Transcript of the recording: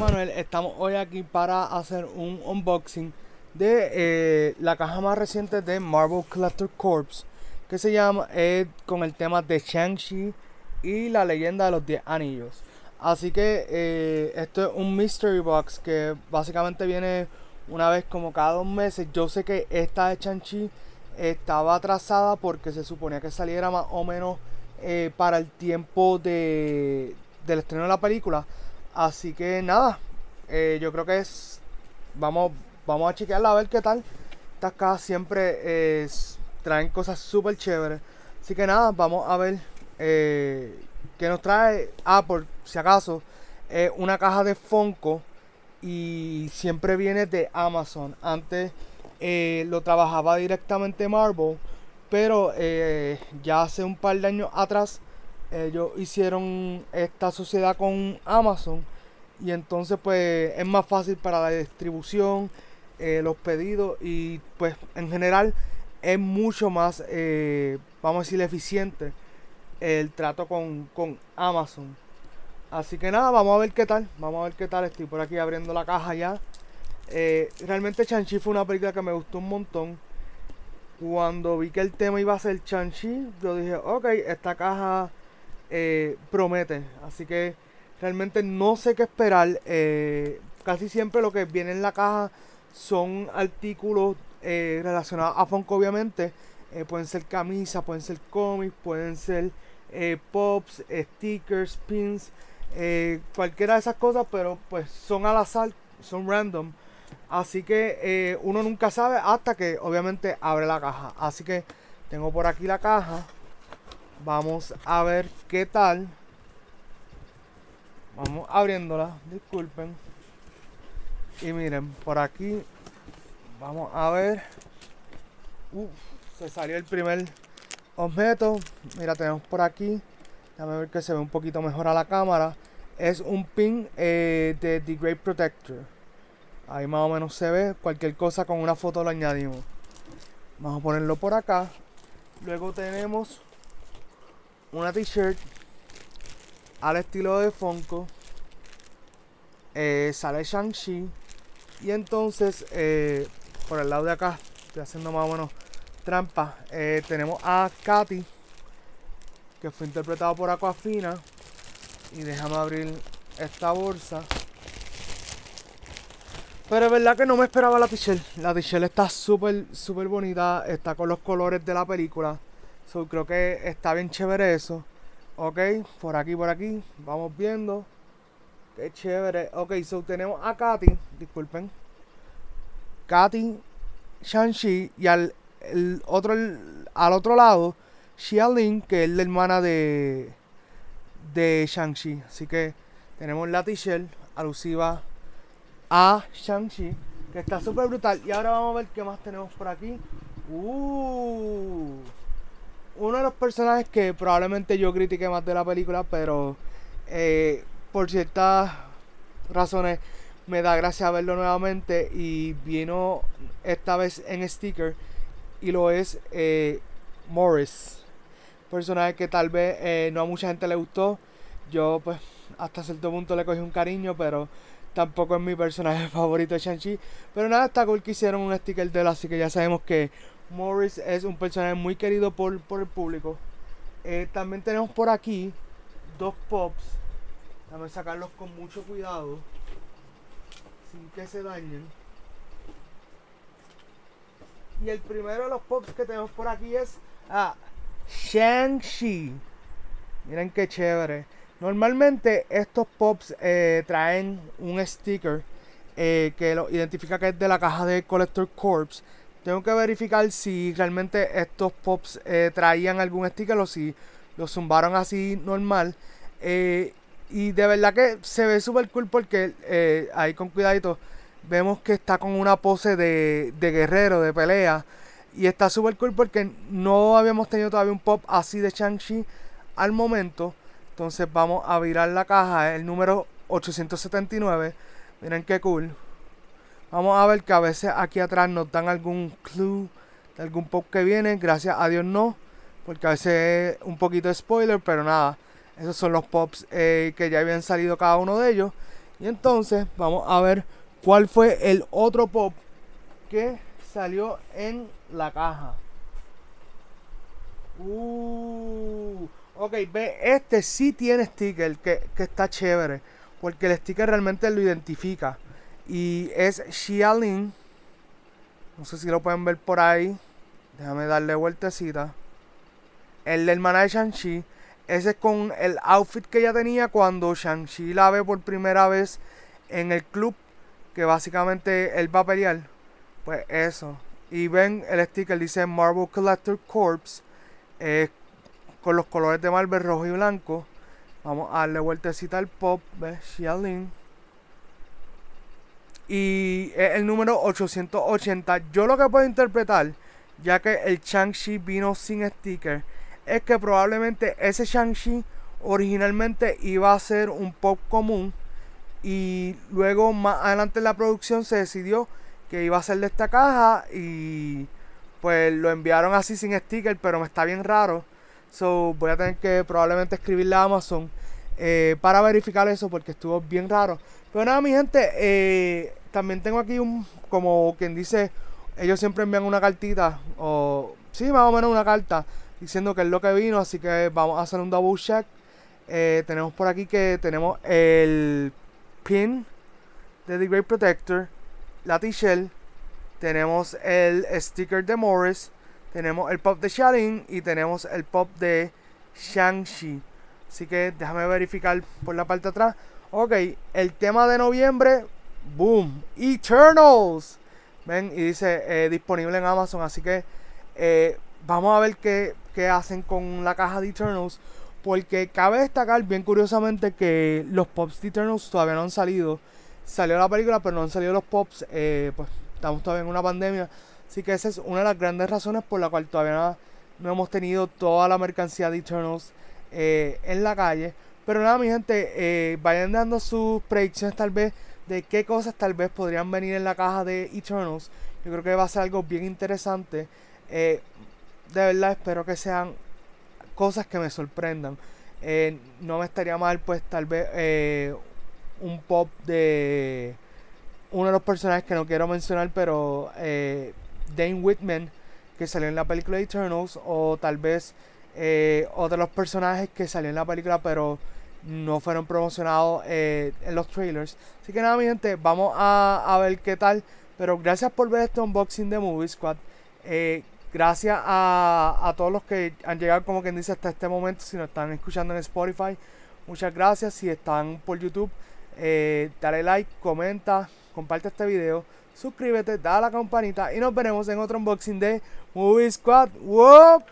Manuel, estamos hoy aquí para hacer un unboxing de eh, la caja más reciente de Marvel Collector Corps que se llama eh, con el tema de Shang-Chi y la leyenda de los 10 anillos. Así que eh, esto es un mystery box que básicamente viene una vez como cada dos meses. Yo sé que esta de Shang-Chi estaba atrasada porque se suponía que saliera más o menos para el tiempo de, del estreno de la película. Así que nada, eh, yo creo que es. Vamos, vamos a chequearla a ver qué tal. Estas cajas siempre traen cosas súper chéveres. Así que nada, vamos a ver eh, qué nos trae. Ah, por si acaso, una caja de Funko y siempre viene de Amazon. Antes eh, lo trabajaba directamente Marvel, pero ya hace un par de años atrás ellos hicieron esta sociedad con Amazon y entonces pues es más fácil para la distribución, eh, los pedidos y pues en general es mucho más, eh, vamos a decir, eficiente el trato con, Amazon. Así que nada, vamos a ver qué tal, vamos a ver qué tal, estoy por aquí abriendo la caja ya. Eh, realmente Chanchi fue una película que me gustó un montón. Cuando vi que el tema iba a ser Chanchi, yo dije, ok, esta caja eh, promete. Así que realmente no sé qué esperar. Eh, casi siempre lo que viene en la caja son artículos eh, relacionados a Funko, obviamente. pueden ser camisas, pueden ser cómics, pueden ser pops, stickers, pins, cualquiera de esas cosas, pero pues son al azar, son random. Así que uno nunca sabe hasta que obviamente abre la caja. Así que tengo por aquí la caja. Vamos a ver qué tal. Vamos abriéndola, disculpen. Y miren, por aquí vamos a ver. Uf, se salió el primer objeto. Mira, tenemos por aquí. Déjame ver que se ve un poquito mejor a la cámara. Es un pin eh, de The Protector. Ahí más o menos se ve. Cualquier cosa con una foto lo añadimos. Vamos a ponerlo por acá. Luego tenemos una t-shirt al estilo de Funko. Eh, sale Shang-Chi. Y entonces, eh, por el lado de acá, estoy haciendo más o menos trampa. Eh, tenemos a Katy, que fue interpretado por Aquafina. Y déjame abrir esta bolsa. Pero es verdad que no me esperaba la t-shirt. La t-shirt está súper, súper bonita. Está con los colores de la película. So, creo que está bien chévere eso. Ok, por aquí, por aquí. Vamos viendo. Qué chévere. Ok, so tenemos a Katy. Disculpen. Katy, Shang-Chi y al otro, al otro lado, Xia Ling, que es la hermana de, de Shang-Chi. Así que tenemos la t-shirt alusiva a Shang-Chi, que está súper brutal. Y ahora vamos a ver qué más tenemos por aquí. Uh personajes que probablemente yo critiqué más de la película, pero eh, por ciertas razones me da gracia verlo nuevamente y vino esta vez en sticker y lo es eh, Morris. Personaje que tal vez eh, no a mucha gente le gustó. Yo pues hasta cierto punto le cogí un cariño, pero tampoco es mi personaje favorito de Shang-Chi. Pero nada, está cool que hicieron un sticker de él, así que ya sabemos que Morris es un personaje muy querido por, el público. Eh, también tenemos por aquí dos pops. Déjame sacarlos con mucho cuidado. Sin que se dañen. Y el primero de los pops que tenemos por aquí es ah, Shang-Chi. Miren qué chévere. Normalmente estos pops eh, traen un sticker eh, que lo identifica que es de la caja de Collector Corps. Tengo que verificar si realmente estos pops eh, traían algún sticker o si los zumbaron así normal. Eh, y de verdad que se ve súper cool porque eh, ahí con cuidadito vemos que está con una pose de, de guerrero, de pelea. Y está súper cool porque no habíamos tenido todavía un pop así de Shang-Chi al momento. Entonces vamos a virar la caja, el número 879. Miren qué cool. Vamos a ver que a veces aquí atrás nos dan algún clue de algún pop que viene. Gracias a Dios no. Porque a veces es un poquito spoiler, pero nada. Esos son los pops eh, que ya habían salido cada uno de ellos. Y entonces vamos a ver cuál fue el otro pop que salió en la caja. Uh, ok, ve, este sí tiene sticker que, que está chévere. Porque el sticker realmente lo identifica. Y es Xiaolin. No sé si lo pueden ver por ahí. Déjame darle vueltecita. El del hermana de Shang-Chi. Ese es con el outfit que ella tenía cuando Shang-Chi la ve por primera vez en el club. Que básicamente él va a pelear. Pues eso. Y ven el sticker, dice Marvel Collector Corps. con los colores de Marvel rojo y blanco. Vamos a darle vueltecita al pop. ¿Ves? Xiaolin. Y es el número 880. Yo lo que puedo interpretar, ya que el Shang-Chi vino sin sticker, es que probablemente ese Shang-Chi originalmente iba a ser un pop común. Y luego más adelante en la producción se decidió que iba a ser de esta caja. Y pues lo enviaron así sin sticker, pero me está bien raro. So voy a tener que probablemente escribirle a Amazon eh, para verificar eso porque estuvo bien raro. Pero nada, mi gente, eh, también tengo aquí un, como quien dice, ellos siempre envían una cartita, o sí, más o menos una carta, diciendo que es lo que vino, así que vamos a hacer un double check. Eh, tenemos por aquí que tenemos el pin de The Great Protector, la t-shirt, tenemos el sticker de Morris, tenemos el pop de Sharin y tenemos el pop de Shang-Chi. Así que déjame verificar por la parte de atrás. Ok, el tema de noviembre boom, Eternals. Ven, y dice eh, disponible en Amazon. Así que eh, vamos a ver qué, hacen con la caja de Eternals. Porque cabe destacar bien curiosamente que los pops de Eternals todavía no han salido. Salió la película, pero no han salido los pops. Eh, pues estamos todavía en una pandemia. Así que esa es una de las grandes razones por la cual todavía no, hemos tenido toda la mercancía de Eternals en la calle. Pero nada, mi gente, vayan dando sus predicciones tal vez de qué cosas tal vez podrían venir en la caja de Eternals. Yo creo que va a ser algo bien interesante. Eh, de verdad espero que sean cosas que me sorprendan. Eh, no me estaría mal pues tal vez eh, un pop de uno de los personajes que no quiero mencionar, pero Dane Whitman, que salió en la película Eternals, o tal vez otro de los personajes que salió en la película, pero no fueron promocionados eh, en los trailers. Así que nada, mi gente, vamos a, ver qué tal. Pero gracias por ver este unboxing de Movie Squad. Eh, gracias a, todos los que han llegado, como quien dice, hasta este momento. Si nos están escuchando en Spotify, muchas gracias. Si están por YouTube, eh, dale like, comenta, comparte este video, suscríbete, da la campanita y nos veremos en otro unboxing de Movie Squad. ¡Wow!